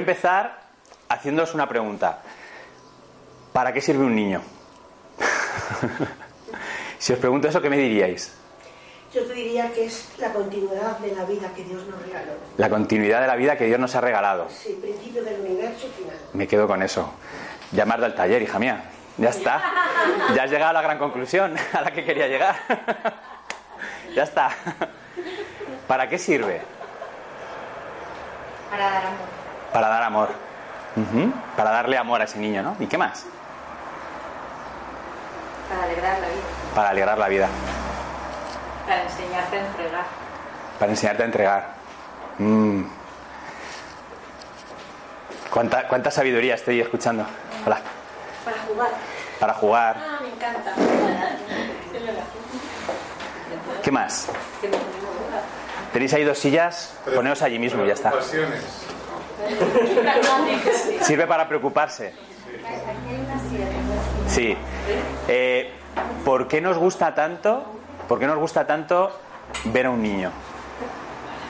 Quiero empezar haciéndoos una pregunta. ¿Para qué sirve un niño? si os pregunto eso, ¿qué me diríais? Yo te diría que es la continuidad de la vida que Dios nos regaló. La continuidad de la vida que Dios nos ha regalado. Sí, principio del universo final. Me quedo con eso. Llamar al taller, hija mía. Ya está. Ya has llegado a la gran conclusión a la que quería llegar. ya está. ¿Para qué sirve? Para dar amor. Para dar amor. Para darle amor a ese niño, ¿no? ¿Y qué más? Para alegrar la vida. Para alegrar la vida. Para enseñarte a entregar. Para enseñarte a entregar. Mm. ¿Cuánta, ¿Cuánta sabiduría estoy escuchando? Hola. Para jugar. Para jugar. Ah, me encanta. ¿Qué más? Tenéis ahí dos sillas, poneos allí mismo y ya está. Preocupaciones. Sirve para preocuparse. Sí. Eh, ¿Por qué nos gusta tanto? ¿Por qué nos gusta tanto ver a un niño?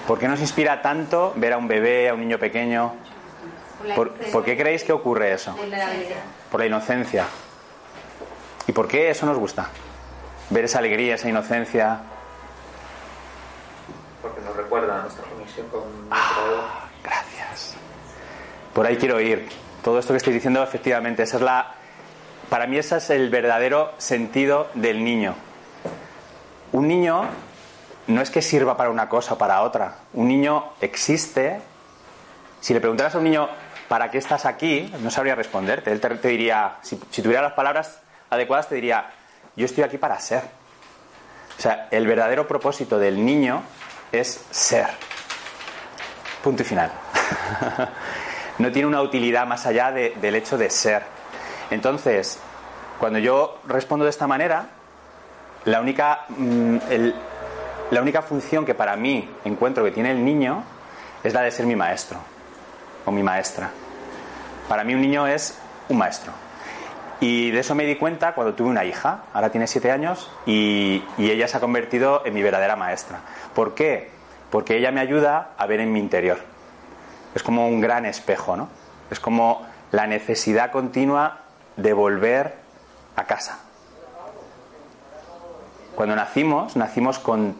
¿Por qué nos inspira tanto ver a un bebé, a un niño pequeño? ¿Por, por qué creéis que ocurre eso? Por la inocencia. ¿Y por qué eso nos gusta? Ver esa alegría, esa inocencia. Porque nos recuerda a nuestra conexión con nuestro Dios. Gracias. Por ahí quiero ir. Todo esto que estoy diciendo, efectivamente, esa es la. Para mí, ese es el verdadero sentido del niño. Un niño no es que sirva para una cosa o para otra. Un niño existe. Si le preguntaras a un niño, ¿para qué estás aquí? No sabría responderte. Él te, diría, si tuviera las palabras adecuadas, te diría, yo estoy aquí para ser. O sea, el verdadero propósito del niño es ser. Punto y final. no tiene una utilidad más allá de- del hecho de ser. Entonces, cuando yo respondo de esta manera, la única, mm, la única función que para mí encuentro que tiene el niño es la de ser mi maestro o mi maestra. Para mí un niño es un maestro. Y de eso me di cuenta cuando tuve una hija, ahora tiene siete años, y, y ella se ha convertido en mi verdadera maestra. ¿Por qué? Porque ella me ayuda a ver en mi interior. Es como un gran espejo, ¿no? Es como la necesidad continua de volver a casa. Cuando nacimos, nacimos con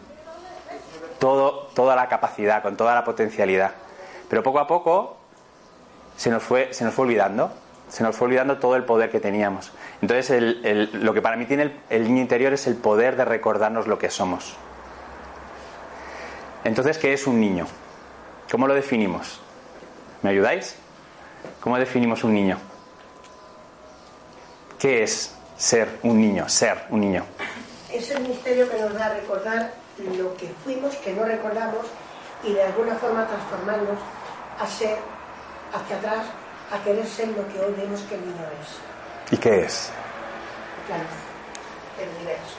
todo, toda la capacidad, con toda la potencialidad. Pero poco a poco se nos fue, se nos fue olvidando. Se nos fue olvidando todo el poder que teníamos. Entonces, lo que para mí tiene el, el niño interior es el poder de recordarnos lo que somos. Entonces, ¿qué es un niño? ¿Cómo lo definimos? ¿Me ayudáis? ¿Cómo definimos un niño? ¿Qué es ser un niño? Ser un niño. Es el misterio que nos da a recordar lo que fuimos, que no recordamos, y de alguna forma transformarnos a ser hacia atrás, a querer ser lo que hoy vemos que el niño es. ¿Y qué es? La luz, el universo.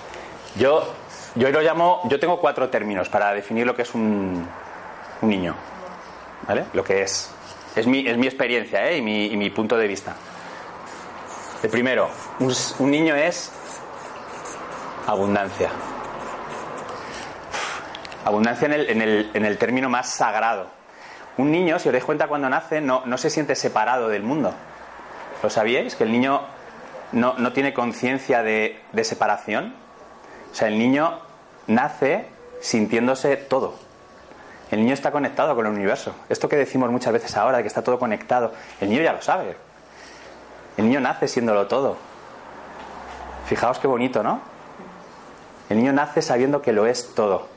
Yo, yo lo llamo, yo tengo cuatro términos para definir lo que es un, un niño. ¿Vale? Lo que es. Es mi, es mi experiencia ¿eh? y, mi, y mi punto de vista. El primero, un, un niño es abundancia. Abundancia en el, en, el, en el término más sagrado. Un niño, si os dais cuenta cuando nace, no, no se siente separado del mundo. ¿Lo sabíais? Que el niño no, no tiene conciencia de, de separación. O sea, el niño nace sintiéndose todo. El niño está conectado con el universo. Esto que decimos muchas veces ahora, de que está todo conectado, el niño ya lo sabe. El niño nace siéndolo todo. Fijaos qué bonito, ¿no? El niño nace sabiendo que lo es todo.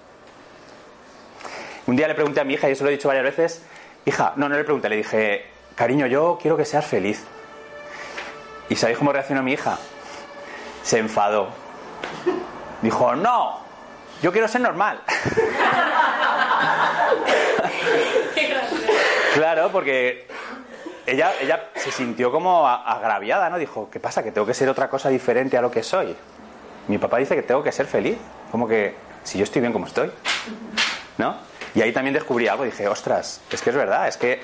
Un día le pregunté a mi hija, y eso lo he dicho varias veces, hija, no, no le pregunté, le dije, cariño, yo quiero que seas feliz. ¿Y sabéis cómo reaccionó mi hija? Se enfadó. Dijo, no, yo quiero ser normal. claro, porque ella, ella se sintió como agraviada, ¿no? Dijo, ¿qué pasa? Que tengo que ser otra cosa diferente a lo que soy. Mi papá dice que tengo que ser feliz. Como que si yo estoy bien como estoy. ¿No? Y ahí también descubrí algo. Dije, ostras, es que es verdad. Es que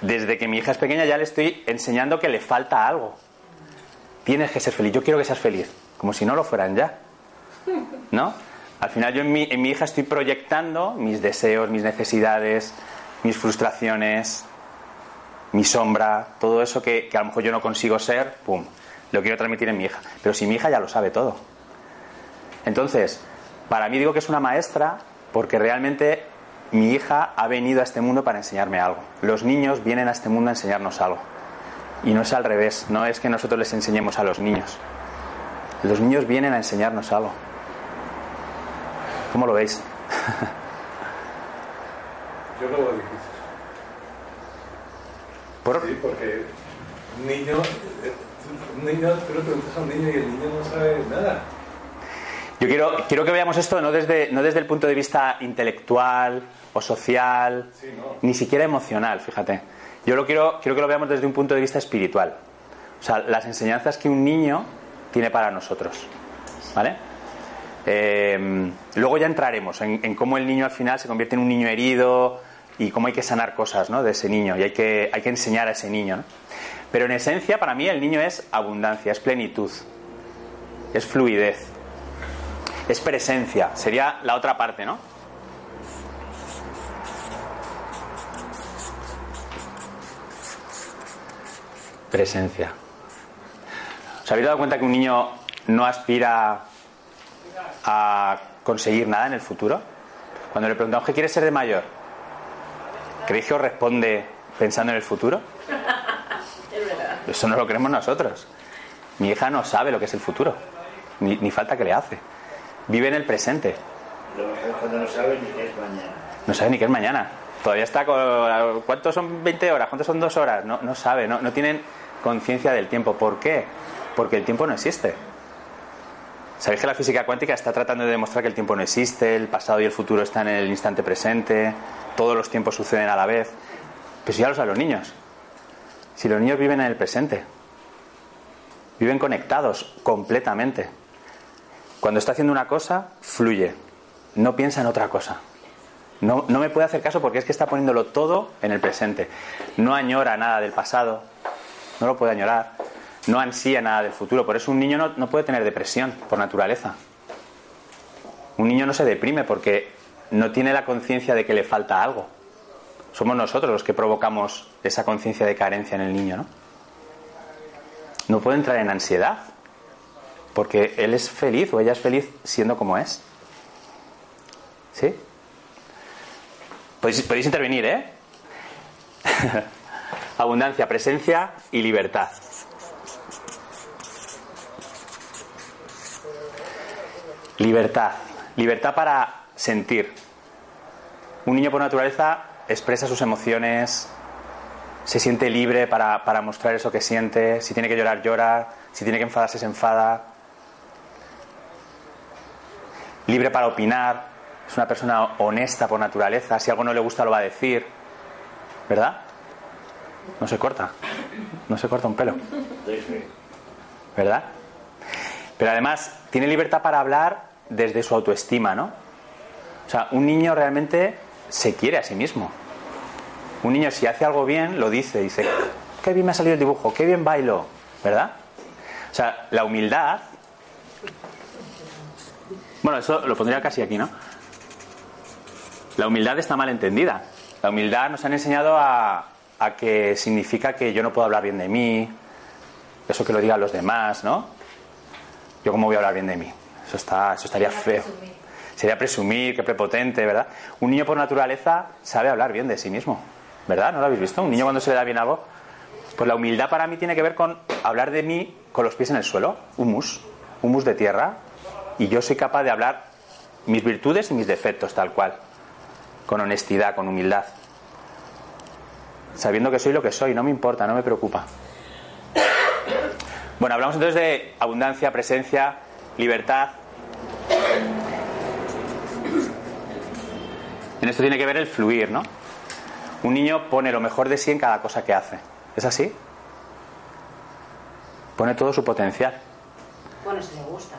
desde que mi hija es pequeña ya le estoy enseñando que le falta algo. Tienes que ser feliz. Yo quiero que seas feliz. Como si no lo fueran ya. ¿No? Al final yo en mi, en mi hija estoy proyectando mis deseos, mis necesidades, mis frustraciones, mi sombra, todo eso que, que a lo mejor yo no consigo ser, ¡pum! Lo quiero transmitir en mi hija. Pero si mi hija ya lo sabe todo. Entonces, para mí digo que es una maestra porque realmente mi hija ha venido a este mundo para enseñarme algo. Los niños vienen a este mundo a enseñarnos algo. Y no es al revés, no es que nosotros les enseñemos a los niños. Los niños vienen a enseñarnos algo. ¿Cómo lo veis? Yo lo veo difícil. ¿Por? Sí, porque un niño, eh, un niño, tú le preguntas a un niño y el niño no sabe nada. Yo quiero, quiero que veamos esto no desde, no desde el punto de vista intelectual o social, Sí, no. ni siquiera emocional, fíjate. Yo lo quiero, quiero que lo veamos desde un punto de vista espiritual. O sea, las enseñanzas que un niño tiene para nosotros. ¿Vale? Eh, luego ya entraremos en, en cómo el niño al final se convierte en un niño herido y cómo hay que sanar cosas ¿no? de ese niño y hay que, hay que enseñar a ese niño. ¿no? Pero en esencia, para mí, el niño es abundancia, es plenitud, es fluidez, es presencia. Sería la otra parte, ¿no? Presencia. ¿Os habéis dado cuenta que un niño no aspira a conseguir nada en el futuro? Cuando le preguntamos qué quiere ser de mayor, ¿creéis que os responde pensando en el futuro? Eso no lo creemos nosotros. Mi hija no sabe lo que es el futuro, ni, ni falta que le hace. Vive en el presente, Lo mejor es cuando no sabe ni qué es mañana. no sabe ni qué es mañana. Todavía está con... ¿Cuántos son 20 horas? ¿Cuántos son dos horas? No, no sabe, no, no tienen conciencia del tiempo. ¿Por qué? Porque el tiempo no existe. ¿Sabéis que la física cuántica está tratando de demostrar que el tiempo no existe, el pasado y el futuro están en el instante presente, todos los tiempos suceden a la vez? Pues ya lo saben los niños. Si los niños viven en el presente, viven conectados completamente. Cuando está haciendo una cosa, fluye, no piensa en otra cosa. No, no me puede hacer caso porque es que está poniéndolo todo en el presente. No añora nada del pasado, no lo puede añorar, no ansía nada del futuro. Por eso un niño no, no puede tener depresión por naturaleza. Un niño no se deprime porque no tiene la conciencia de que le falta algo. Somos nosotros los que provocamos esa conciencia de carencia en el niño, ¿no? No puede entrar en ansiedad porque él es feliz o ella es feliz siendo como es. ¿Sí? Podéis, podéis intervenir, ¿eh? Abundancia, presencia y libertad. Libertad. Libertad para sentir. Un niño por naturaleza expresa sus emociones, se siente libre para, para mostrar eso que siente. Si tiene que llorar, llora. Si tiene que enfadarse, se enfada. Libre para opinar. Es una persona honesta por naturaleza. Si algo no le gusta, lo va a decir. ¿Verdad? No se corta. No se corta un pelo. ¿Verdad? Pero además tiene libertad para hablar desde su autoestima, ¿no? O sea, un niño realmente se quiere a sí mismo. Un niño si hace algo bien, lo dice, dice, qué bien me ha salido el dibujo, qué bien bailo, ¿verdad? O sea, la humildad... Bueno, eso lo pondría casi aquí, ¿no? La humildad está mal entendida. La humildad nos han enseñado a, a que significa que yo no puedo hablar bien de mí, Eso que lo digan los demás, ¿no? Yo cómo voy a hablar bien de mí. Eso, está, eso estaría feo. Sería presumir, qué prepotente, ¿verdad? Un niño por naturaleza sabe hablar bien de sí mismo, ¿verdad? ¿No lo habéis visto? Un niño cuando se le da bien algo. Pues la humildad para mí tiene que ver con hablar de mí con los pies en el suelo, humus, humus de tierra, y yo soy capaz de hablar mis virtudes y mis defectos tal cual, con honestidad, con humildad, sabiendo que soy lo que soy, no me importa, no me preocupa. Bueno, hablamos entonces de abundancia, presencia, libertad. En esto tiene que ver el fluir, ¿no? Un niño pone lo mejor de sí en cada cosa que hace. ¿Es así? Pone todo su potencial. Bueno, si le gusta.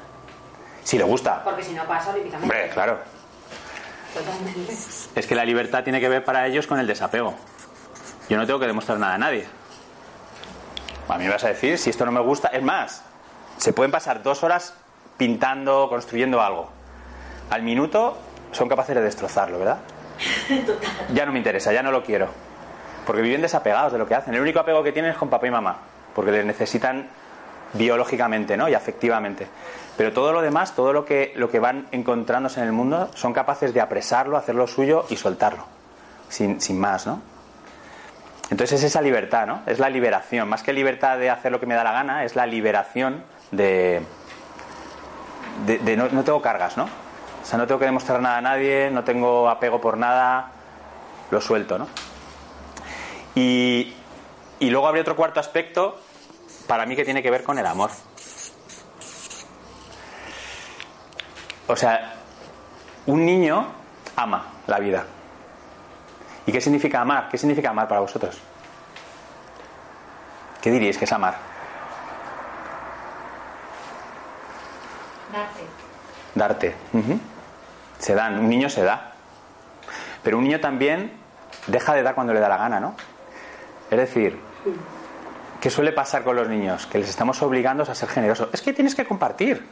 Si le gusta. Porque si no pasa, olímpicamente. Hombre, claro. Totalmente. Es que la libertad tiene que ver para ellos con el desapego. Yo no tengo que demostrar nada a nadie. A mí me vas a decir, si esto no me gusta, es más, se pueden pasar dos horas pintando, construyendo algo. Al minuto son capaces de destrozarlo, ¿verdad? Ya no me interesa, ya no lo quiero. Porque viven desapegados de lo que hacen. El único apego que tienen es con papá y mamá, porque les necesitan biológicamente ¿no? y afectivamente. Pero todo lo demás, todo lo que, lo que van encontrándose en el mundo, son capaces de apresarlo, hacerlo suyo y soltarlo. Sin, sin más, ¿no? Entonces es esa libertad, ¿no? Es la liberación. Más que libertad de hacer lo que me da la gana, es la liberación de. de, no, no tengo cargas, ¿no? O sea, no tengo que demostrar nada a nadie, no tengo apego por nada, lo suelto, ¿no? Y, y luego habría otro cuarto aspecto, para mí, que tiene que ver con el amor. O sea, un niño ama la vida. ¿Y qué significa amar? ¿Qué significa amar para vosotros? ¿Qué diríais que es amar? Darte. Darte. Se dan, un niño se da. Pero un niño también deja de dar cuando le da la gana, ¿no? Es decir, ¿qué suele pasar con los niños? Que les estamos obligando a ser generosos. Es que tienes que compartir.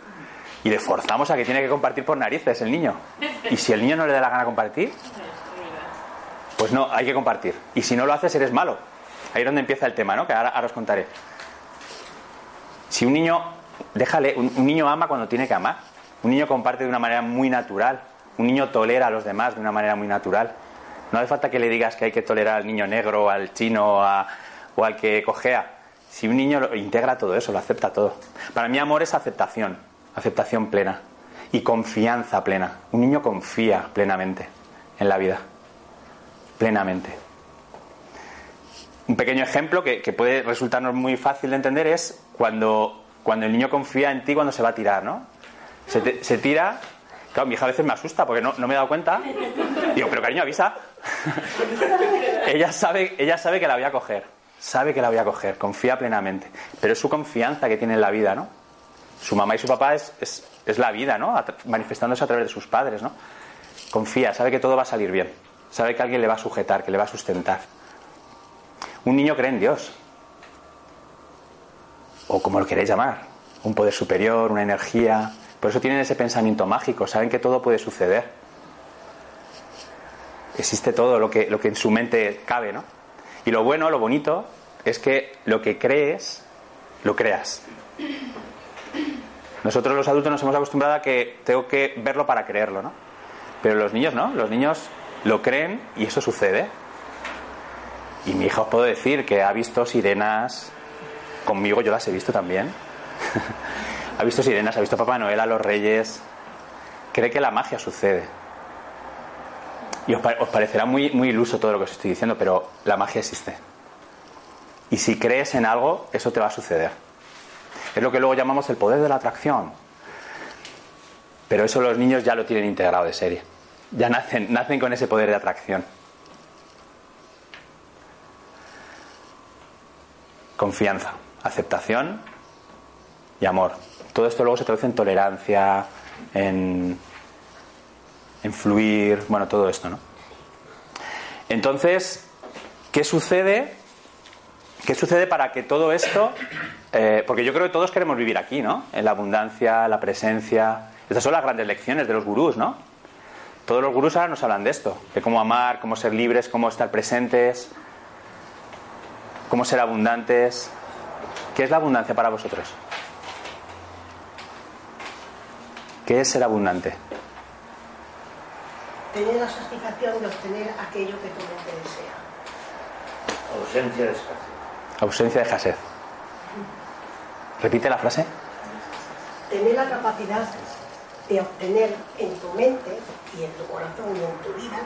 Y le forzamos a que tiene que compartir por narices el niño. Y si el niño no le da la gana compartir, pues no, hay que compartir. Y si no lo haces, eres malo. Ahí es donde empieza el tema, ¿no? Que ahora, ahora os contaré. Si un niño, déjale, un, niño ama cuando tiene que amar. Un niño comparte de una manera muy natural. Un niño tolera a los demás de una manera muy natural. No hace falta que le digas que hay que tolerar al niño negro, al chino a- o al que cojea. Si un niño lo- integra todo eso, lo acepta todo. Para mí amor es aceptación, aceptación plena y confianza plena. Un niño confía plenamente en la vida, plenamente. Un pequeño ejemplo que, puede resultarnos muy fácil de entender es cuando, cuando el niño confía en ti cuando se va a tirar, ¿no? Se, tira. Claro, mi hija a veces me asusta porque no, no me he dado cuenta. Digo, pero cariño, avisa. ella, sabe, ella sabe que la voy a coger. Sabe que la voy a coger. Confía plenamente. Pero es su confianza que tiene en la vida, ¿no? Su mamá y su papá es, es, es la vida, ¿no? Manifestándose a través de sus padres, ¿no? Confía, sabe que todo va a salir bien. Sabe que alguien le va a sujetar, que le va a sustentar. Un niño cree en Dios. O como lo queréis llamar. Un poder superior, una energía. Por eso tienen ese pensamiento mágico. Saben que todo puede suceder. Existe todo lo que, lo que en su mente cabe, ¿no? Y lo bueno, lo bonito, es que lo que crees, lo creas. Nosotros los adultos nos hemos acostumbrado a que tengo que verlo para creerlo, ¿no? Pero los niños no, los niños lo creen y eso sucede. Y mi hija os puedo decir que ha visto sirenas conmigo, yo las he visto también. ha visto sirenas, ha visto Papá Noel, a los reyes. Cree que la magia sucede. Y os, os parecerá muy, muy iluso todo lo que os estoy diciendo, pero la magia existe. Y si crees en algo, eso te va a suceder. Es lo que luego llamamos el poder de la atracción. Pero eso los niños ya lo tienen integrado de serie. Ya nacen, nacen con ese poder de atracción. Confianza, aceptación y amor. Todo esto luego se traduce en tolerancia, en, en fluir, bueno, todo esto, ¿no? Entonces, ¿qué sucede? ¿Qué sucede para que todo esto, eh, porque yo creo que todos queremos vivir aquí, ¿no? En la abundancia, la presencia. Estas son las grandes lecciones de los gurús, ¿no? Todos los gurús ahora nos hablan de esto, de cómo amar, cómo ser libres, cómo estar presentes, cómo ser abundantes. ¿Qué es la abundancia para vosotros? ¿Qué es ser abundante? Tener la satisfacción de obtener aquello que tu mente desea. Ausencia de escasez. Ausencia de escasez. Repite la frase. Tener la capacidad de obtener en tu mente y en tu corazón y en tu vida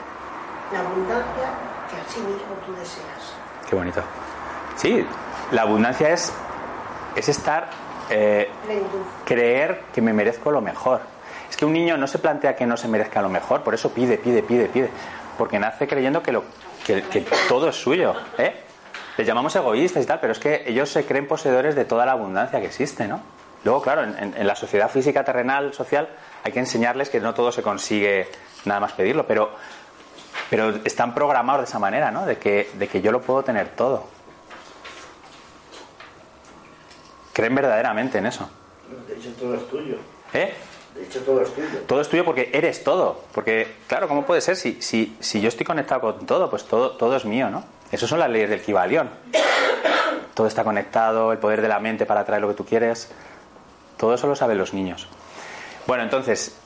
la abundancia que a sí mismo tú deseas. Qué bonito. Sí, la abundancia es, es estar, eh, creer que me merezco lo mejor. Es que un niño no se plantea que no se merezca lo mejor, por eso pide, pide, pide, pide. Porque nace creyendo que, lo, que, que todo es suyo. ¿eh? Les llamamos egoístas y tal, pero es que ellos se creen poseedores de toda la abundancia que existe, ¿no? Luego, claro, en, en- la sociedad física, terrenal, social, hay que enseñarles que no todo se consigue nada más pedirlo, pero, pero están programados de esa manera, ¿no? De que, de que yo lo puedo tener todo. Creen verdaderamente en eso. De hecho, todo es tuyo. ¿Eh? De hecho, todo es tuyo. Todo es tuyo porque eres todo. Porque, claro, ¿cómo puede ser? Si, si, si yo estoy conectado con todo, pues todo, todo es mío, ¿no? Esas son las leyes del Kibalión. Todo está conectado, el poder de la mente para atraer lo que tú quieres. Todo eso lo saben los niños. Bueno, entonces,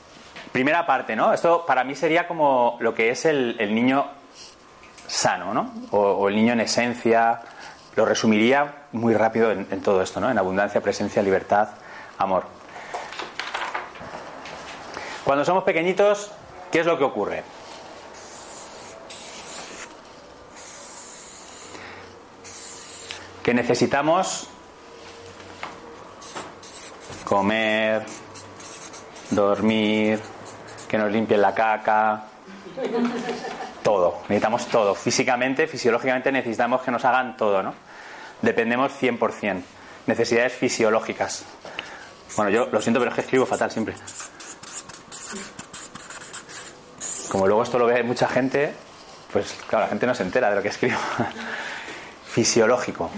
primera parte, ¿no? Esto para mí sería como lo que es el, niño sano, ¿no? O, el niño en esencia. Lo resumiría muy rápido en todo esto, ¿no? En abundancia, presencia, libertad, amor. Cuando somos pequeñitos, ¿qué es lo que ocurre? Que necesitamos comer, dormir, que nos limpien la caca, todo. Necesitamos todo. Físicamente, fisiológicamente necesitamos que nos hagan todo, ¿no? Dependemos 100%. Necesidades fisiológicas. Bueno, yo lo siento, pero es que escribo fatal siempre. Como luego esto lo ve mucha gente, pues claro, la gente no se entera de lo que escribo. Fisiológico.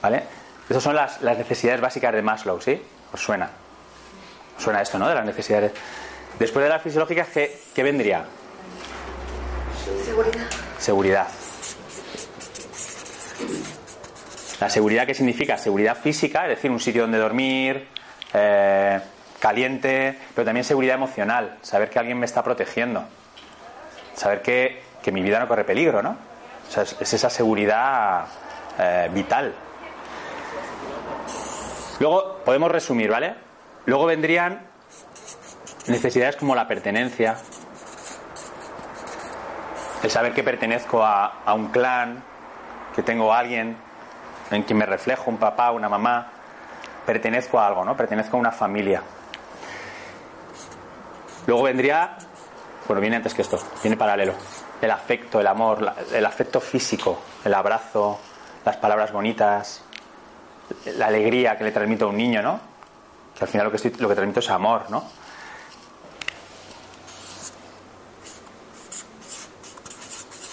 ¿Vale? Esas son las, las necesidades básicas de Maslow, ¿sí? ¿Os suena? ¿Os suena esto, no? De las necesidades. Después de las fisiológicas, ¿qué, qué vendría? Seguridad. Seguridad. La seguridad, ¿qué significa? Seguridad física, es decir, un sitio donde dormir, eh, caliente, pero también seguridad emocional, saber que alguien me está protegiendo, saber que, que mi vida no corre peligro, ¿no? O sea, es, es esa seguridad eh, vital. Luego podemos resumir, ¿vale? Luego vendrían necesidades como la pertenencia, el saber que pertenezco a, a un clan, que tengo a alguien en quien me reflejo, un papá, una mamá, pertenezco a algo, ¿no? Pertenezco a una familia. Luego vendría, bueno, viene antes que esto, viene paralelo, el afecto, el amor, el afecto físico, el abrazo, las palabras bonitas, la alegría que le transmito a un niño, ¿no? Que al final lo que, estoy, lo que transmito es amor, ¿no?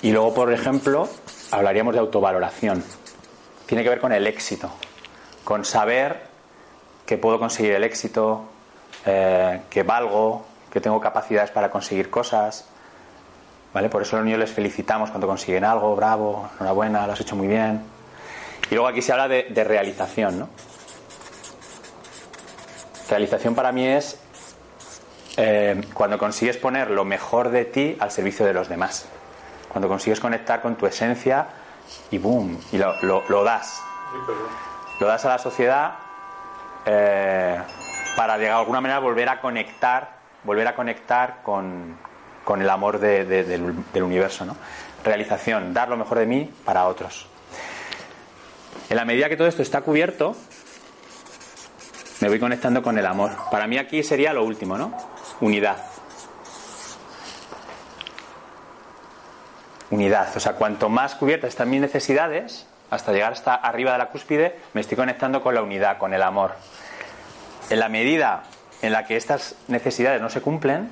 Y luego, por ejemplo, hablaríamos de autovaloración. Tiene que ver con el éxito, con saber que puedo conseguir el éxito, eh, que valgo, que tengo capacidades para conseguir cosas. ¿Vale? Por eso a los niños les felicitamos cuando consiguen algo, bravo, enhorabuena, lo has hecho muy bien. Y luego aquí se habla de, realización, ¿no? Realización para mí es eh, cuando consigues poner lo mejor de ti al servicio de los demás. Cuando consigues conectar con tu esencia y boom, y lo, das. Lo das a la sociedad eh, para de alguna manera volver a conectar, volver a conectar con, el amor de- de- del, del universo. ¿no? Realización, dar lo mejor de mí para otros. En la medida que todo esto está cubierto, me voy conectando con el amor. Para mí aquí sería lo último, ¿no? Unidad. Unidad. O sea, cuanto más cubiertas están mis necesidades, hasta llegar hasta arriba de la cúspide, me estoy conectando con la unidad, con el amor. En la medida en la que estas necesidades no se cumplen,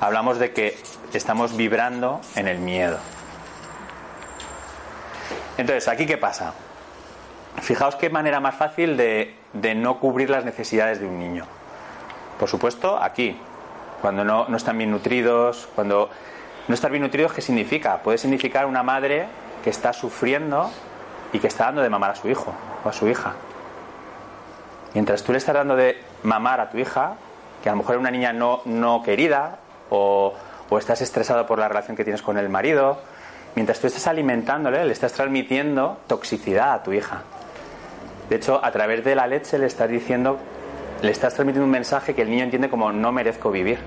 hablamos de que estamos vibrando en el miedo. Entonces, ¿aquí qué pasa? Fijaos qué manera más fácil de, de no cubrir las necesidades de un niño. Por supuesto, aquí, cuando no, no están bien nutridos, cuando no estar bien nutridos, ¿qué significa? Puede significar una madre que está sufriendo y que está dando de mamar a su hijo o a su hija. Mientras tú le estás dando de mamar a tu hija, que a lo mejor es una niña no, no querida o, o estás estresado por la relación que tienes con el marido, mientras tú estás alimentándole, le estás transmitiendo toxicidad a tu hija. De hecho, a través de la leche le estás diciendo, le estás transmitiendo un mensaje que el niño entiende como no merezco vivir.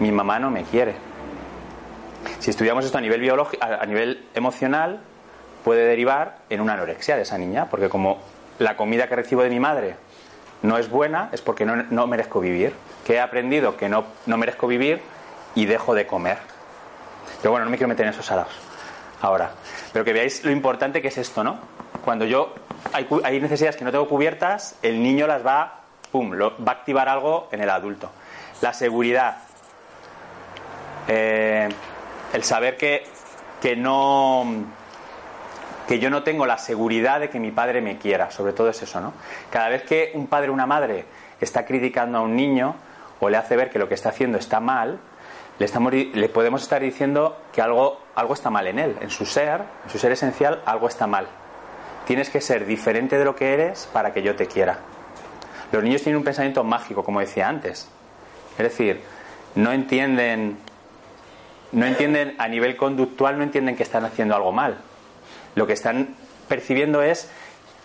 Mi mamá no me quiere. Si estudiamos esto a nivel biológico, a nivel emocional, puede derivar en una anorexia de esa niña, porque como la comida que recibo de mi madre no es buena, es porque no, no merezco vivir. Que he aprendido que no, no merezco vivir y dejo de comer. Pero bueno, no me quiero meter en esos salados ahora. Pero que veáis lo importante que es esto, ¿no? Cuando yo hay, hay necesidades que no tengo cubiertas, el niño las va, pum, lo, va a activar algo en el adulto. La seguridad, eh, el saber que, que no que yo no tengo la seguridad de que mi padre me quiera, sobre todo es eso, ¿no? Cada vez que un padre o una madre está criticando a un niño o le hace ver que lo que está haciendo está mal, le, estamos, le podemos estar diciendo que algo, algo está mal en él, en su ser, en su ser esencial, algo está mal. Tienes que ser diferente de lo que eres para que yo te quiera. Los niños tienen un pensamiento mágico, como decía antes. Es decir, no entienden, no entienden a nivel conductual, no entienden que están haciendo algo mal. Lo que están percibiendo es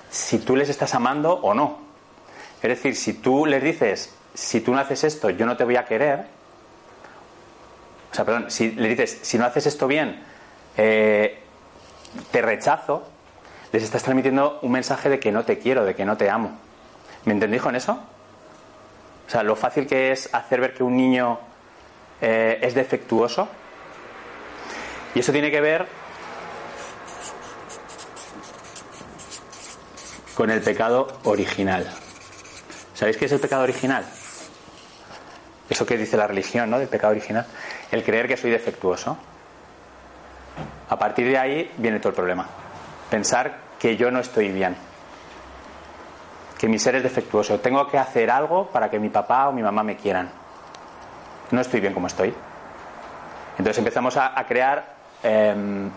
si tú les estás amando o no. Es decir, si tú les dices, si tú no haces esto, yo no te voy a querer. O sea, perdón, si le dices, si no haces esto bien, eh, te rechazo, les estás transmitiendo un mensaje de que no te quiero, de que no te amo. ¿Me entendéis con eso? O sea, lo fácil que es hacer ver que un niño eh, es defectuoso. Y eso tiene que ver con el pecado original. ¿Sabéis qué es el pecado original? Eso que dice la religión, ¿no? Del pecado original. El creer que soy defectuoso. A partir de ahí viene todo el problema. Pensar que yo no estoy bien. Que mi ser es defectuoso. Tengo que hacer algo para que mi papá o mi mamá me quieran. No estoy bien como estoy. Entonces empezamos a, crear em,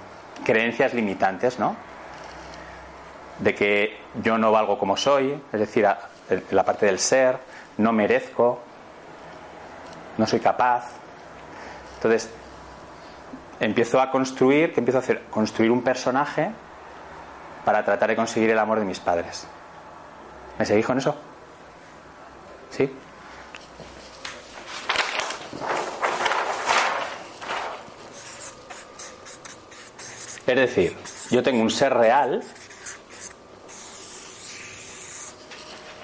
creencias limitantes, ¿no? de que yo no valgo como soy, es decir, la parte del ser, no merezco, no soy capaz. Entonces, empiezo a construir, ¿qué empiezo a hacer? Construir un personaje para tratar de conseguir el amor de mis padres. ¿Me seguís con eso? ¿Sí? Es decir, yo tengo un ser real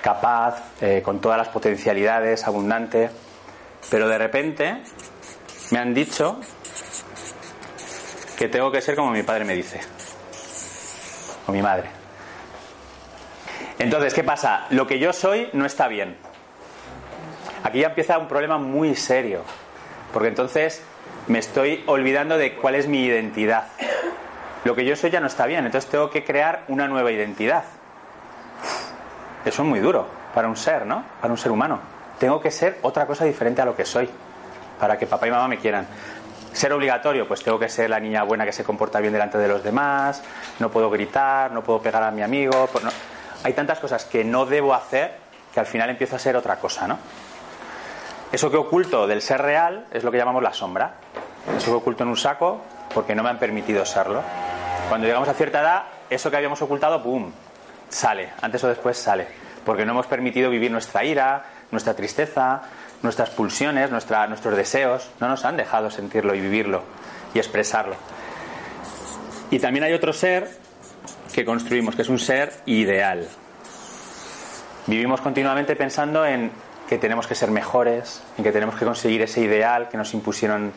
capaz, eh, con todas las potencialidades, abundante, pero de repente me han dicho que tengo que ser como mi padre me dice, o mi madre. Entonces, ¿qué pasa? Lo que yo soy no está bien. Aquí ya empieza un problema muy serio, porque entonces me estoy olvidando de cuál es mi identidad. Lo que yo soy ya no está bien, entonces tengo que crear una nueva identidad. Eso es muy duro para un ser, ¿no? Para un ser humano. Tengo que ser otra cosa diferente a lo que soy para que papá y mamá me quieran. Ser obligatorio, pues tengo que ser la niña buena que se comporta bien delante de los demás, no puedo gritar, no puedo pegar a mi amigo. pues no. Hay tantas cosas que no debo hacer que al final empiezo a ser otra cosa, ¿no? Eso que oculto del ser real es lo que llamamos la sombra. Eso que oculto en un saco porque no me han permitido serlo. Cuando llegamos a cierta edad, eso que habíamos ocultado, ¡pum! sale, antes o después sale, porque no hemos permitido vivir nuestra ira, nuestra tristeza, nuestras pulsiones, nuestra- nuestros deseos, no nos han dejado sentirlo y vivirlo y expresarlo. Y también hay otro ser que construimos, que es un ser ideal. Vivimos continuamente pensando en que tenemos que ser mejores, en que tenemos que conseguir ese ideal que nos impusieron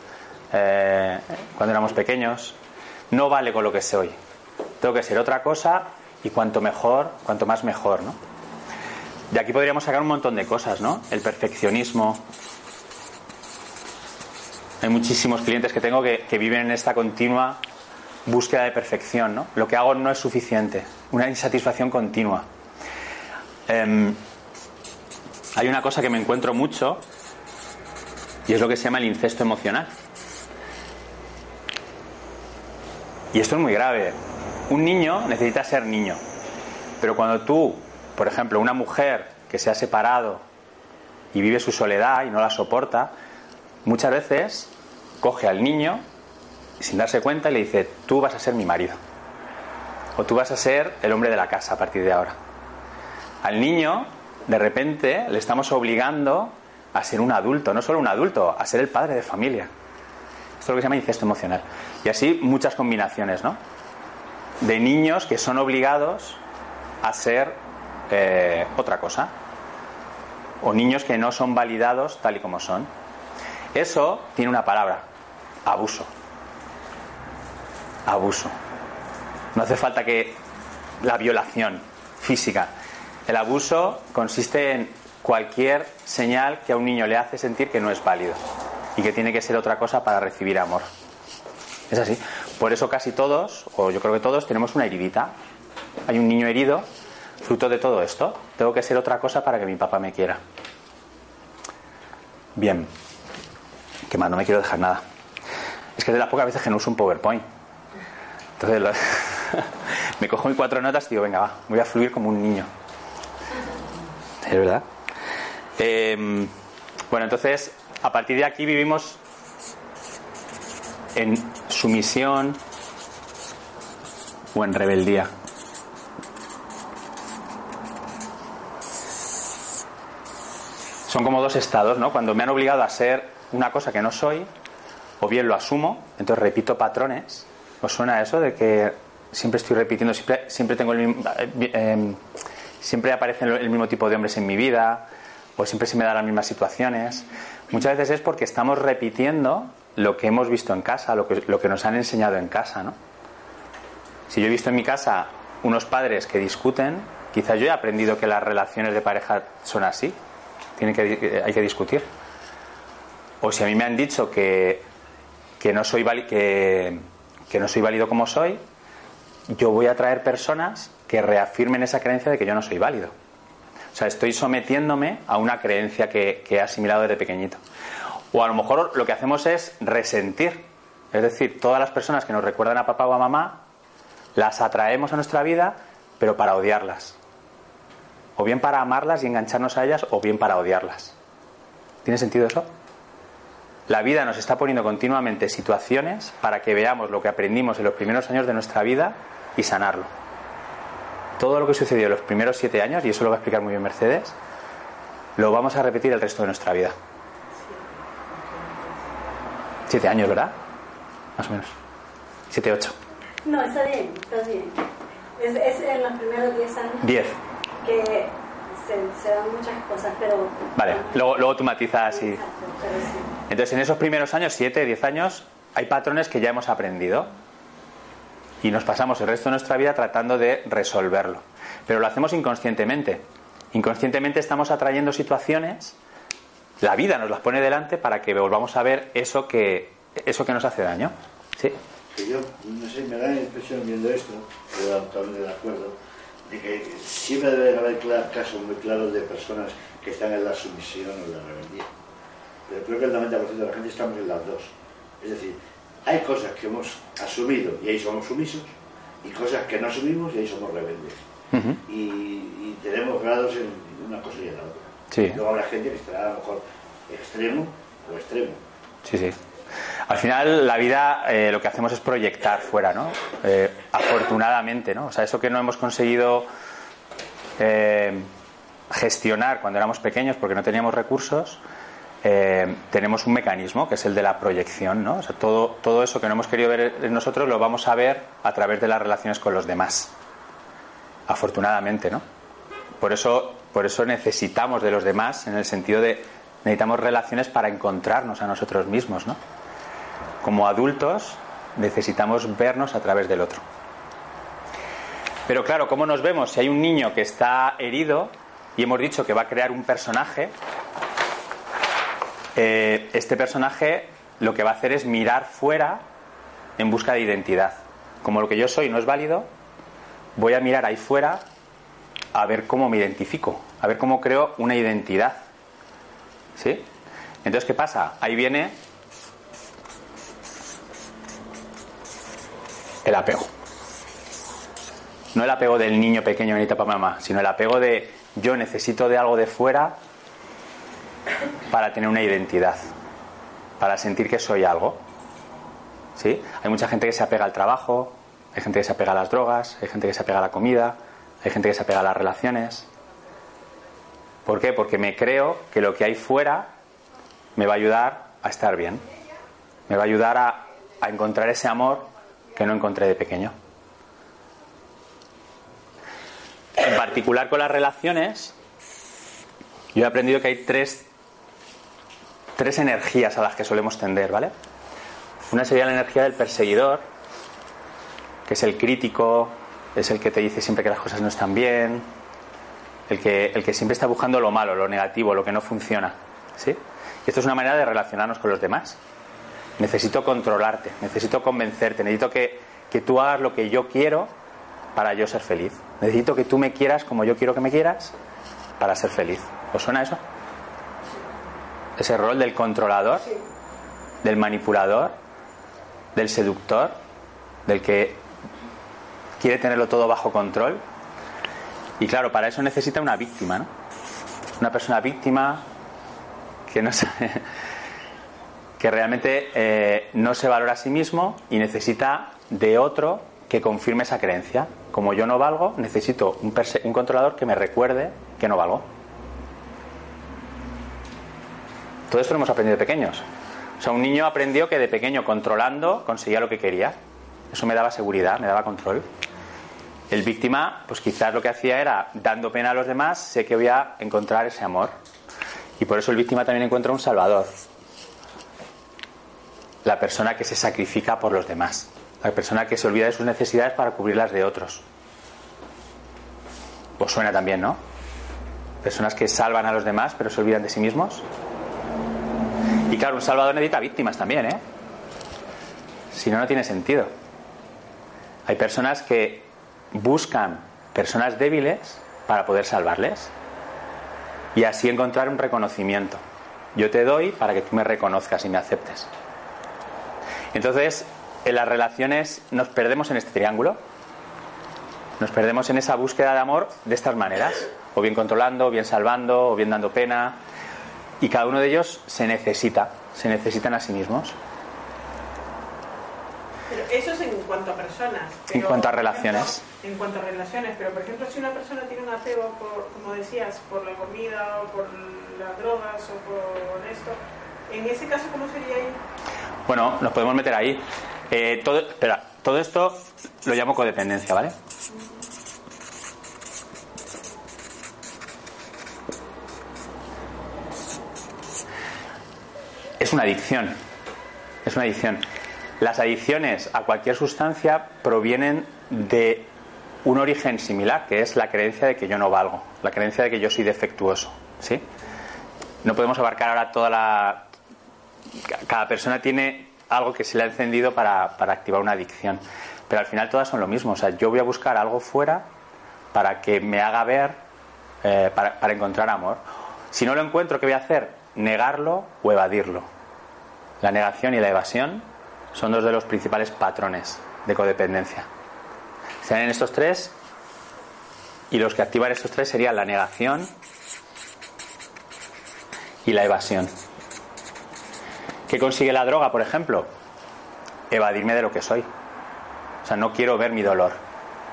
eh, cuando éramos pequeños. No vale con lo que soy. Tengo que ser otra cosa y cuanto mejor, cuanto más mejor, ¿no? De aquí podríamos sacar un montón de cosas, ¿no? El perfeccionismo. Hay muchísimos clientes que tengo que, viven en esta continua búsqueda de perfección, ¿no? Lo que hago no es suficiente. Una insatisfacción continua. Em, hay una cosa que me encuentro mucho y es lo que se llama el incesto emocional. Y esto es muy grave. un niño necesita ser niño. Pero cuando tú, por ejemplo, una mujer que se ha separado y vive su soledad y no la soporta, muchas veces coge al niño sin darse cuenta le dice, tú vas a ser mi marido. O tú vas a ser el hombre de la casa a partir de ahora. Al niño, de repente, le estamos obligando a ser un adulto, no solo un adulto, a ser el padre de familia. Esto es lo que se llama incesto emocional. Y así muchas combinaciones, ¿no? De niños que son obligados a ser eh, otra cosa. O niños que no son validados tal y como son. Eso tiene una palabra, abuso. Abuso. No hace falta que la violación física. El abuso consiste en cualquier señal que a un niño le hace sentir que no es válido y que tiene que ser otra cosa para recibir amor. Es así. Por eso casi todos, o yo creo que todos, tenemos una heridita. Hay un niño herido, fruto de todo esto. Tengo que ser otra cosa para que mi papá me quiera. Bien. Que más, no me quiero dejar nada. Es que de las pocas veces que no uso un PowerPoint. Entonces me cojo mis cuatro notas y digo, venga, va, voy a fluir como un niño. Es verdad. Eh, bueno, entonces, a partir de aquí vivimos en sumisión o en rebeldía. Son como dos estados, ¿no? Cuando me han obligado a ser una cosa que no soy, o bien lo asumo, entonces repito patrones. ¿Os suena eso de que siempre estoy repitiendo, siempre, siempre tengo el mismo, eh, eh, siempre aparecen el mismo tipo de hombres en mi vida, o siempre se me dan las mismas situaciones? Muchas veces es porque estamos repitiendo lo que hemos visto en casa, lo que, lo que nos han enseñado en casa, ¿no? Si yo he visto en mi casa unos padres que discuten, quizás yo he aprendido que las relaciones de pareja son así, tienen que, hay que discutir. O si a mí me han dicho que, que, no soy que, que no soy válido como soy, yo voy a traer personas que reafirmen esa creencia de que yo no soy válido. O sea, estoy sometiéndome a una creencia que, que he asimilado desde pequeñito. O a lo mejor lo que hacemos es resentir. Es decir, todas las personas que nos recuerdan a papá o a mamá, las atraemos a nuestra vida, pero para odiarlas. O bien para amarlas y engancharnos a ellas, o bien para odiarlas. ¿Tiene sentido eso? La vida nos está poniendo continuamente situaciones para que veamos lo que aprendimos en los primeros años de nuestra vida y sanarlo. Todo lo que sucedió en los primeros siete años, y eso lo va a explicar muy bien Mercedes, lo vamos a repetir el resto de nuestra vida. Siete años, ¿verdad? Más o menos. Siete, ocho. No, está bien, está bien. Es, es en los primeros 10 años Diez. Que se, se dan muchas cosas, pero... Vale, luego, luego tú matizas y... Pero. Entonces, en esos primeros años, 7, 10 años, hay patrones que ya hemos aprendido y nos pasamos el resto de nuestra vida tratando de resolverlo. Pero lo hacemos inconscientemente. Inconscientemente estamos atrayendo situaciones, la vida nos las pone delante para que volvamos a ver eso que, eso que nos hace daño. ¿Sí? Que yo, no sé, me da la impresión viendo esto, totalmente de acuerdo, de que siempre debe haber casos muy claros de personas que están en la sumisión o en la rebeldía. Pero creo que el 90% de la gente estamos en las dos. Es decir, hay cosas que hemos asumido y ahí somos sumisos, y cosas que no asumimos y ahí somos rebeldes. Y tenemos grados en una cosa y en la otra. Sí. Luego habrá gente que estará a lo mejor extremo o extremo. Sí, sí. Al final la vida eh, lo que hacemos es proyectar fuera, ¿no? Eh, afortunadamente, ¿no? O sea, eso que no hemos conseguido eh, gestionar cuando éramos pequeños porque no teníamos recursos, eh, tenemos un mecanismo que es el de la proyección, ¿no? O sea, todo, todo eso que no hemos querido ver en nosotros lo vamos a ver a través de las relaciones con los demás. Afortunadamente, ¿no? Por eso, por eso necesitamos de los demás en el sentido de necesitamos relaciones para encontrarnos a nosotros mismos, ¿no? Como adultos necesitamos vernos a través del otro. Pero claro, ¿cómo nos vemos? Si hay un niño que está herido y hemos dicho que va a crear un personaje, eh, este personaje lo que va a hacer es mirar fuera en busca de identidad. Como lo que yo soy no es válido, voy a mirar ahí fuera a ver cómo me identifico, a ver cómo creo una identidad. ¿Sí? Entonces, ¿qué pasa? Ahí viene el apego. No el apego del niño pequeño que necesita mamá, sino el apego de yo necesito de algo de fuera para tener una identidad, para sentir que soy algo. ¿Sí? Hay mucha gente que se apega al trabajo, hay gente que se apega a las drogas, hay gente que se apega a la comida, hay gente que se apega a las relaciones. ¿Por qué? Porque me creo que lo que hay fuera me va a ayudar a estar bien. Me va a ayudar a, a encontrar ese amor que no encontré de pequeño. En particular con las relaciones, yo he aprendido que hay tres, tres energías a las que solemos tender, ¿vale? Una sería la energía del perseguidor, que es el crítico, es el que te dice siempre que las cosas no están bien, el que, el que siempre está buscando lo malo, lo negativo, lo que no funciona. ¿sí? Esto es una manera de relacionarnos con los demás. Necesito controlarte, necesito convencerte, necesito que, que tú hagas lo que yo quiero para yo ser feliz. Necesito que tú me quieras como yo quiero que me quieras para ser feliz. ¿Os suena eso? Ese rol del controlador, del manipulador, del seductor, del que quiere tenerlo todo bajo control. Y claro, para eso necesita una víctima, ¿no? Una persona víctima que no sabe, que realmente eh, no se valora a sí mismo y necesita de otro que confirme esa creencia. Como yo no valgo, necesito un, controlador que me recuerde que no valgo. Todo esto lo hemos aprendido de pequeños. O sea, un niño aprendió que de pequeño controlando conseguía lo que quería. Eso me daba seguridad, me daba control. El víctima, pues quizás lo que hacía era, dando pena a los demás, sé que voy a encontrar ese amor. Y por eso el víctima también encuentra un salvador. La persona que se sacrifica por los demás. La persona que se olvida de sus necesidades para cubrir las de otros. Pues suena también, ¿no? Personas que salvan a los demás pero se olvidan de sí mismos. Y claro, un salvador necesita víctimas también, ¿eh? Si no, no tiene sentido. Hay personas que buscan personas débiles para poder salvarles y así encontrar un reconocimiento. Yo te doy para que tú me reconozcas y me aceptes. Entonces, en las relaciones nos perdemos en este triángulo. Nos perdemos en esa búsqueda de amor de estas maneras, o bien controlando, o bien salvando, o bien dando pena. Y cada uno de ellos se necesita, se necesitan a sí mismos. Pero eso es en cuanto a personas. en cuanto a relaciones. en cuanto a relaciones, pero por ejemplo, si una persona tiene un apego, por, como decías, por la comida o por las drogas o por esto, en ese caso, ¿cómo sería ahí? Bueno, nos podemos meter ahí. Eh, todo, espera, todo esto lo llamo codependencia, ¿vale? Es una adicción. Es una adicción. Las adicciones a cualquier sustancia provienen de un origen similar, que es la creencia de que yo no valgo, la creencia de que yo soy defectuoso. ¿sí? No podemos abarcar ahora toda la. Cada persona tiene algo que se le ha encendido para, para activar una adicción. Pero al final todas son lo mismo. O sea, yo voy a buscar algo fuera para que me haga ver, eh, para, para encontrar amor. Si no lo encuentro, ¿qué voy a hacer? Negarlo o evadirlo. La negación y la evasión son dos de los principales patrones de codependencia. Serían estos tres y los que activan estos tres serían la negación y la evasión. ¿Qué consigue la droga, por ejemplo? Evadirme de lo que soy. O sea, no quiero ver mi dolor.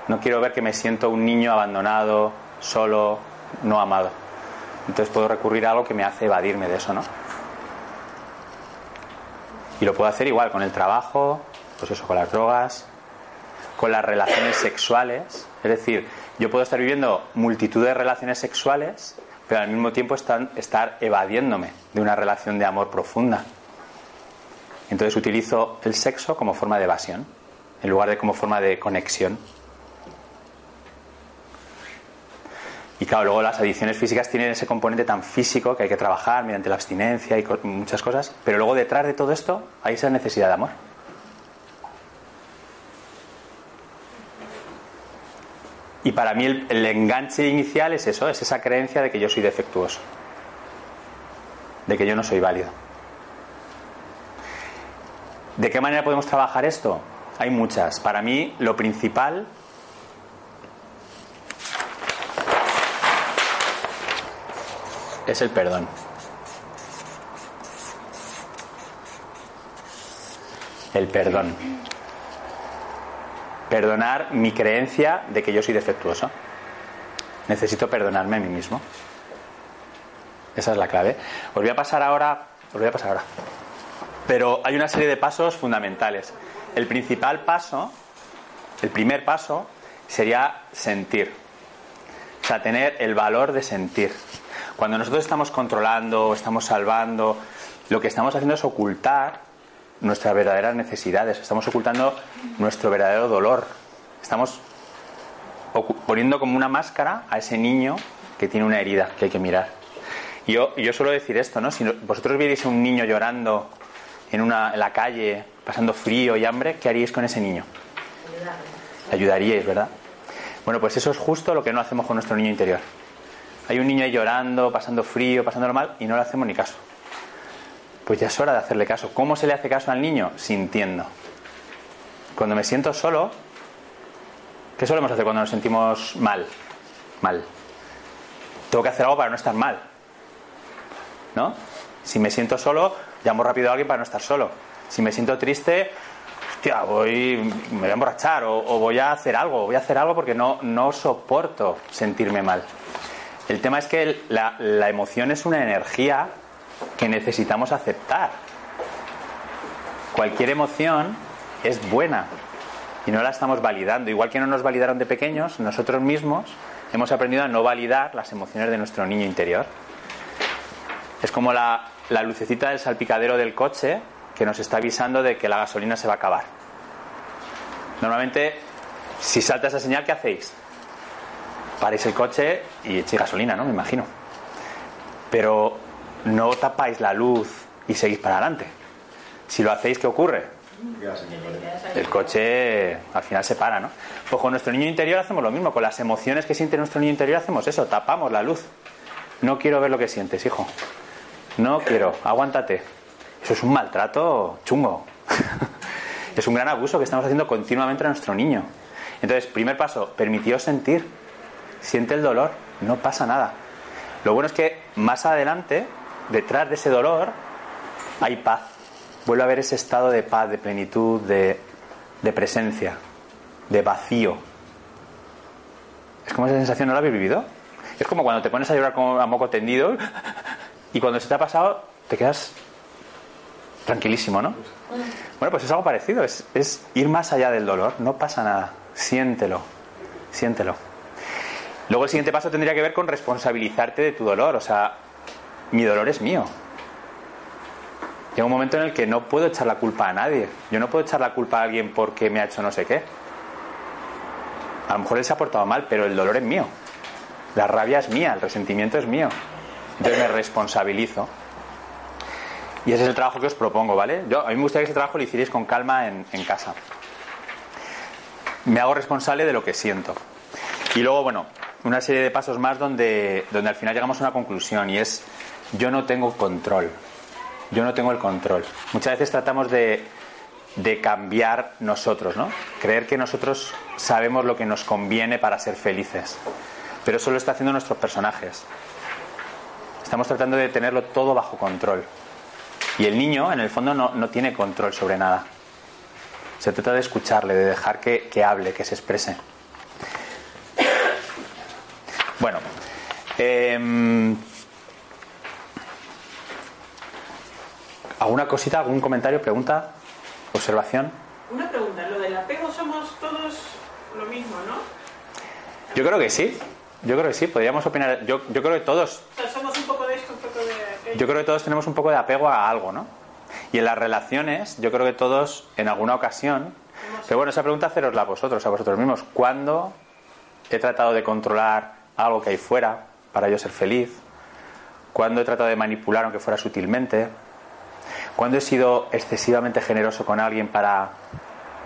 No quiero ver que me siento un niño abandonado, solo, no amado. Entonces puedo recurrir a algo que me hace evadirme de eso, ¿no? Y lo puedo hacer igual con el trabajo, pues eso, con las drogas, con las relaciones sexuales. Es decir, yo puedo estar viviendo multitud de relaciones sexuales, pero al mismo tiempo estar, estar evadiéndome de una relación de amor profunda. Entonces utilizo el sexo como forma de evasión, en lugar de como forma de conexión. Y claro, luego las adicciones físicas tienen ese componente tan físico que hay que trabajar mediante la abstinencia y muchas cosas, pero luego detrás de todo esto hay esa necesidad de amor. Y para mí el, enganche inicial es eso, es esa creencia de que yo soy defectuoso, de que yo no soy válido. ¿De qué manera podemos trabajar esto? Hay muchas. Para mí, lo principal es el perdón. El perdón. Perdonar mi creencia de que yo soy defectuoso. Necesito perdonarme a mí mismo. Esa es la clave. Os voy a pasar ahora. Os voy a pasar ahora. Pero hay una serie de pasos fundamentales. El principal paso, el primer paso, sería sentir. O sea, tener el valor de sentir. Cuando nosotros estamos controlando, estamos salvando, lo que estamos haciendo es ocultar nuestras verdaderas necesidades, estamos ocultando nuestro verdadero dolor. Estamos poniendo como una máscara a ese niño que tiene una herida que hay que mirar. Yo, yo suelo decir esto, ¿no? Si vosotros vierais a un niño llorando en, una, en la calle, pasando frío y hambre, ¿qué haríais con ese niño? Ayudaríais, ¿verdad? Bueno, pues eso es justo lo que no hacemos con nuestro niño interior. Hay un niño ahí llorando, pasando frío, pasando mal y no le hacemos ni caso. Pues ya es hora de hacerle caso. ¿Cómo se le hace caso al niño? Sintiendo. Cuando me siento solo, ¿qué solemos hacer cuando nos sentimos mal? Mal. Tengo que hacer algo para no estar mal. ¿No? Si me siento solo, llamo rápido a alguien para no estar solo. Si me siento triste, hostia, voy, me voy a emborrachar o, voy a hacer algo, voy a hacer algo porque no, no soporto sentirme mal. El tema es que la, la emoción es una energía que necesitamos aceptar. Cualquier emoción es buena y no la estamos validando. Igual que no nos validaron de pequeños, nosotros mismos hemos aprendido a no validar las emociones de nuestro niño interior. Es como la, la lucecita del salpicadero del coche que nos está avisando de que la gasolina se va a acabar. Normalmente, si salta esa señal, ¿qué hacéis? Paréis el coche y echéis gasolina, ¿no? Me imagino. Pero no tapáis la luz y seguís para adelante. Si lo hacéis, ¿qué ocurre? El coche al final se para, ¿no? Pues con nuestro niño interior hacemos lo mismo, con las emociones que siente nuestro niño interior hacemos eso, tapamos la luz. No quiero ver lo que sientes, hijo. No quiero, aguántate. Eso es un maltrato chungo. es un gran abuso que estamos haciendo continuamente a nuestro niño. Entonces, primer paso, permitió sentir. Siente el dolor, no pasa nada. Lo bueno es que más adelante detrás de ese dolor hay paz. Vuelve a haber ese estado de paz, de plenitud, de, presencia, de vacío. Es como esa sensación, ¿no la habéis vivido? Es como cuando te pones a llorar como a moco tendido y cuando se te ha pasado te quedas tranquilísimo, ¿no? Bueno, pues es algo parecido, es, ir más allá del dolor, no pasa nada, siéntelo, siéntelo. Luego el siguiente paso tendría que ver con responsabilizarte de tu dolor, o sea, mi dolor es mío. Llega un momento en el que no puedo echar la culpa a nadie. Yo no puedo echar la culpa a alguien porque me ha hecho no sé qué. A lo mejor él se ha portado mal, pero el dolor es mío. La rabia es mía, el resentimiento es mío. Entonces me responsabilizo. Y ese es el trabajo que os propongo, ¿vale? Yo, a mí me gustaría que ese trabajo lo hicierais con calma en, en casa. Me hago responsable de lo que siento. Y luego, bueno, una serie de pasos más donde, donde al final llegamos a una conclusión y es yo no tengo control. Yo no tengo el control. Muchas veces tratamos de, de cambiar nosotros, ¿no? Creer que nosotros sabemos lo que nos conviene para ser felices. Pero eso lo está haciendo nuestros personajes. Estamos tratando de tenerlo todo bajo control. Y el niño, en el fondo, no, no tiene control sobre nada. Se trata de escucharle, de dejar que, que hable, que se exprese. Bueno, eh, ¿Alguna cosita, algún comentario, pregunta, observación? Una pregunta, lo del apego somos todos lo mismo, ¿no? Yo creo que sí. Yo creo que sí, podríamos opinar. Yo, yo creo que todos. O sea, somos un poco de esto, un poco de aquello. Yo creo que todos tenemos un poco de apego a algo, ¿no? Y en las relaciones, yo creo que todos, en alguna ocasión. Pero bueno, esa pregunta hacerosla a vosotros, a vosotros mismos. ¿Cuándo he tratado de controlar algo que hay fuera para yo ser feliz? ¿Cuándo he tratado de manipular, aunque fuera sutilmente? ¿Cuándo he sido excesivamente generoso con alguien para,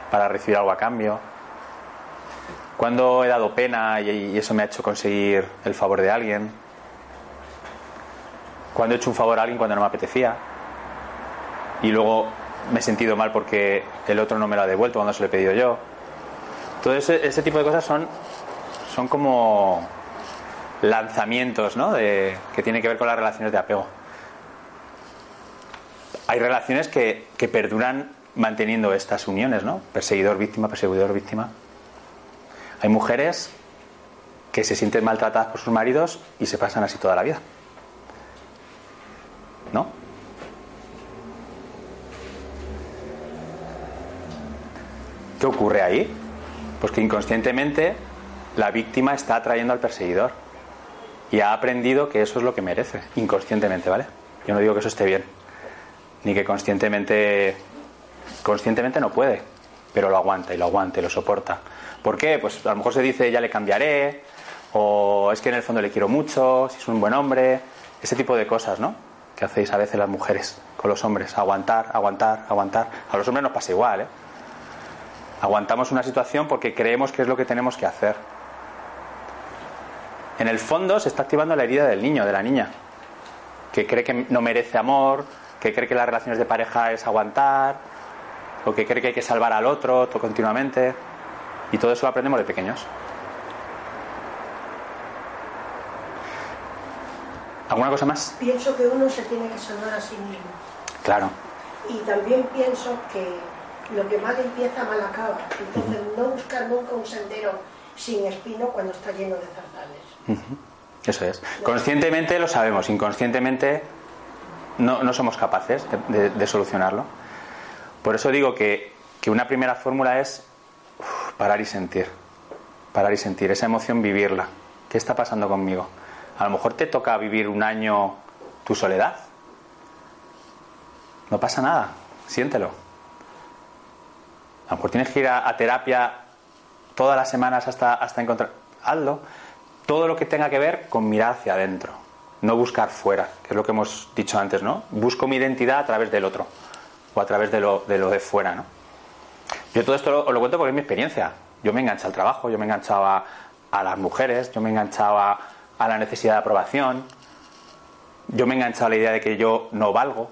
para recibir algo a cambio? ¿Cuándo he dado pena y, eso me ha hecho conseguir el favor de alguien? ¿Cuándo he hecho un favor a alguien cuando no me apetecía? Y luego me he sentido mal porque el otro no me lo ha devuelto cuando se lo he pedido yo. Todo ese, ese tipo de cosas son, son como lanzamientos ¿no? de, que tienen que ver con las relaciones de apego. Hay relaciones que, que perduran manteniendo estas uniones, ¿no? Perseguidor-víctima, perseguidor-víctima. Hay mujeres que se sienten maltratadas por sus maridos y se pasan así toda la vida. ¿No? ¿Qué ocurre ahí? Pues que inconscientemente la víctima está atrayendo al perseguidor y ha aprendido que eso es lo que merece, inconscientemente, ¿vale? Yo no digo que eso esté bien, ni que conscientemente, conscientemente no puede, pero lo aguanta y lo aguanta y lo soporta. ¿Por qué? Pues a lo mejor se dice ya le cambiaré, o es que en el fondo le quiero mucho, si es un buen hombre, ese tipo de cosas, ¿no? Que hacéis a veces las mujeres con los hombres, aguantar, aguantar, aguantar. A los hombres nos pasa igual, ¿eh? Aguantamos una situación porque creemos que es lo que tenemos que hacer. En el fondo se está activando la herida del niño, de la niña, que cree que no merece amor, que cree que las relaciones de pareja es aguantar, o que cree que hay que salvar al otro continuamente. Y todo eso lo aprendemos de pequeños. ¿Alguna cosa más? Pienso que uno se tiene que salvar a sí mismo. Claro. Y también pienso que lo que mal empieza, mal acaba. Entonces, no buscar nunca un sendero sin espino cuando está lleno de zarzales. Eso es. Conscientemente lo sabemos, inconscientemente no, no somos capaces de, de- de solucionarlo. Por eso digo que, que una primera fórmula es uf, parar y sentir. Parar y sentir, esa emoción vivirla. ¿Qué está pasando conmigo? A lo mejor te toca vivir un año tu soledad. No pasa nada, siéntelo. A lo mejor tienes que ir a, terapia todas las semanas hasta, hasta encontrar. Hazlo. Todo lo que tenga que ver con mirar hacia adentro. No buscar fuera, que es lo que hemos dicho antes, ¿no? Busco mi identidad a través del otro. O a través de lo de, fuera, ¿no? Yo todo esto lo, os lo cuento porque es mi experiencia. Yo me enganché al trabajo, yo me enganchaba a las mujeres, yo me enganchaba a la necesidad de aprobación, yo me enganchaba a la idea de que yo no valgo,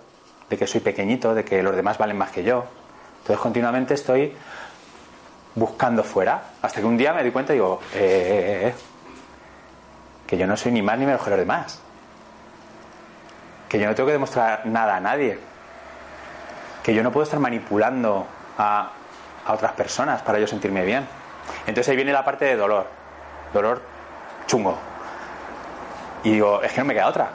de que soy pequeñito, de que los demás valen más que yo. Entonces continuamente estoy buscando fuera, hasta que un día me di cuenta y digo, eh, eh, eh, que yo no soy ni más ni menos que los demás. Que yo no tengo que demostrar nada a nadie. Que yo no puedo estar manipulando a, a otras personas para yo sentirme bien. Entonces ahí viene la parte de dolor. Dolor chungo. Y digo, es que no me queda otra.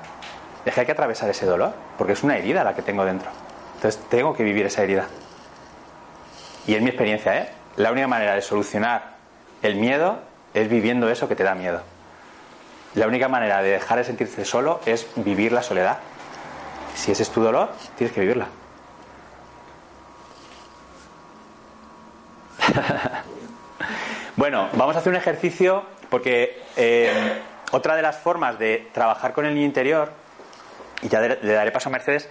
Es que hay que atravesar ese dolor, porque es una herida la que tengo dentro. Entonces tengo que vivir esa herida. Y es mi experiencia, ¿eh? La única manera de solucionar el miedo es viviendo eso que te da miedo. La única manera de dejar de sentirse solo es vivir la soledad. Si ese es tu dolor, tienes que vivirla. bueno, vamos a hacer un ejercicio porque eh, otra de las formas de trabajar con el niño interior, y ya le daré paso a Mercedes,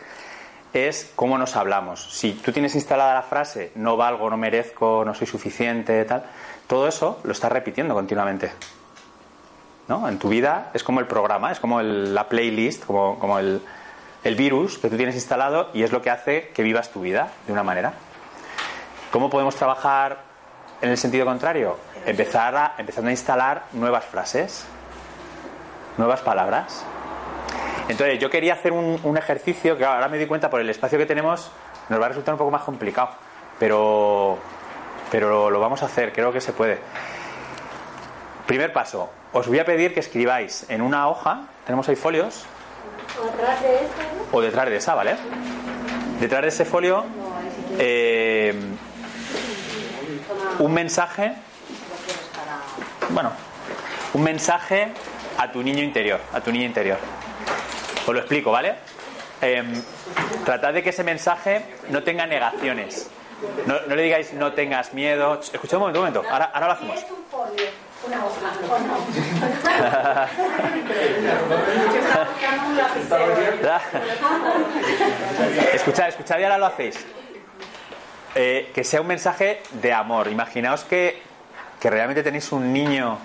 es cómo nos hablamos. Si tú tienes instalada la frase no valgo, no merezco, no soy suficiente, tal, todo eso lo estás repitiendo continuamente. ¿No? En tu vida es como el programa, es como el- la playlist, como, como el, el virus que tú tienes instalado y es lo que hace que vivas tu vida de una manera. ¿Cómo podemos trabajar en el sentido contrario? Empezar a, empezando a instalar nuevas frases, nuevas palabras. Entonces, yo quería hacer un, un ejercicio que ahora me di cuenta por el espacio que tenemos, nos va a resultar un poco más complicado, pero, pero lo vamos a hacer, creo que se puede. Primer paso, os voy a pedir que escribáis en una hoja, tenemos ahí folios, O atrás de esto, ¿no? o detrás de esa, ¿vale? Detrás de ese folio, eh, un mensaje, bueno, un mensaje a tu niño interior, a tu niño interior. Os lo explico, ¿vale? Em, tratad de que ese mensaje no tenga negaciones. No, no le digáis no tengas miedo. Ch, Escuchad un momento, un momento. Ahora, ahora lo hacemos. Escuchad, escuchad y ahora lo hacéis. Eh, que sea un mensaje de amor. Imaginaos que, que realmente tenéis un niño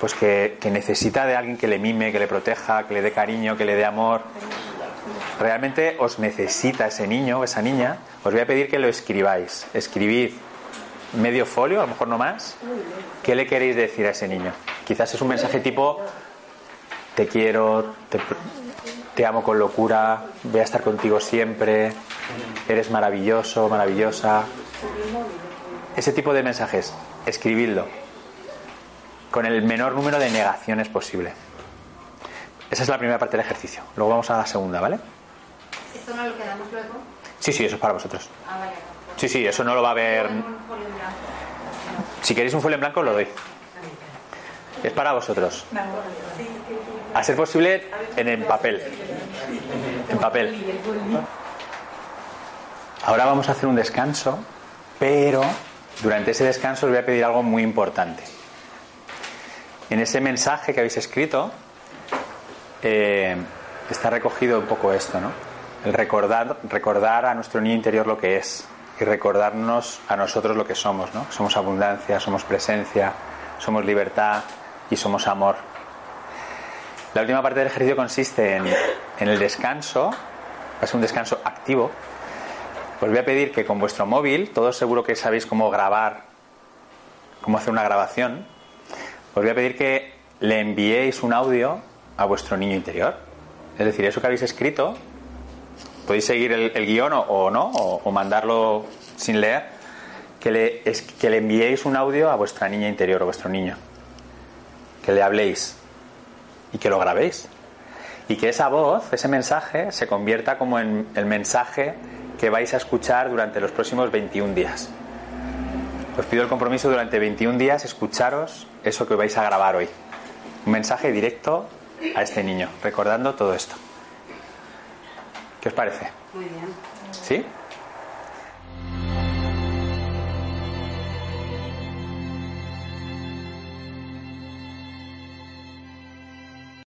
pues que, necesita de alguien que le mime, que le proteja, que le dé cariño, que le dé amor. Realmente os necesita ese niño o esa niña. Os voy a pedir que lo escribáis. Escribid medio folio, a lo mejor no más. ¿Qué le queréis decir a ese niño? Quizás es un mensaje tipo te quiero, te, te amo con locura, voy a estar contigo siempre, eres maravilloso, maravillosa. Ese tipo de mensajes, escribidlo con el menor número de negaciones posible. Esa es la primera parte del ejercicio. Luego vamos a la segunda, ¿vale? ¿Esto no lo quedamos luego? Sí, sí, eso es para vosotros. Ah. Sí, sí, eso no lo va a ver. Si queréis un folio en blanco, lo doy. Es para vosotros. A ser posible, en el papel. En papel. Ahora vamos a hacer un descanso, pero durante ese descanso os voy a pedir algo muy importante. En ese mensaje que habéis escrito eh, está recogido un poco esto, ¿no? El recordar, recordar a nuestro niño interior lo que es y recordarnos a nosotros lo que somos, ¿no? Somos abundancia, somos presencia, somos libertad y somos amor. La última parte del ejercicio consiste en, en el descanso, va a ser un descanso activo. Os voy a pedir que con vuestro móvil, todos seguro que sabéis cómo grabar, cómo hacer una grabación, os voy a pedir que le enviéis un audio a vuestro niño interior. Es decir, eso que habéis escrito, podéis seguir el, el guion o, no, o, mandarlo sin leer, que le, que le enviéis un audio a vuestra niña interior o vuestro niño. Que le habléis y que lo grabéis. Y que esa voz, ese mensaje, se convierta como en el mensaje que vais a escuchar durante los próximos 21 días. Os pido el compromiso durante 21 días escucharos eso que vais a grabar hoy. Un mensaje directo a este niño, recordando todo esto. ¿Qué os parece? Muy bien. ¿Sí?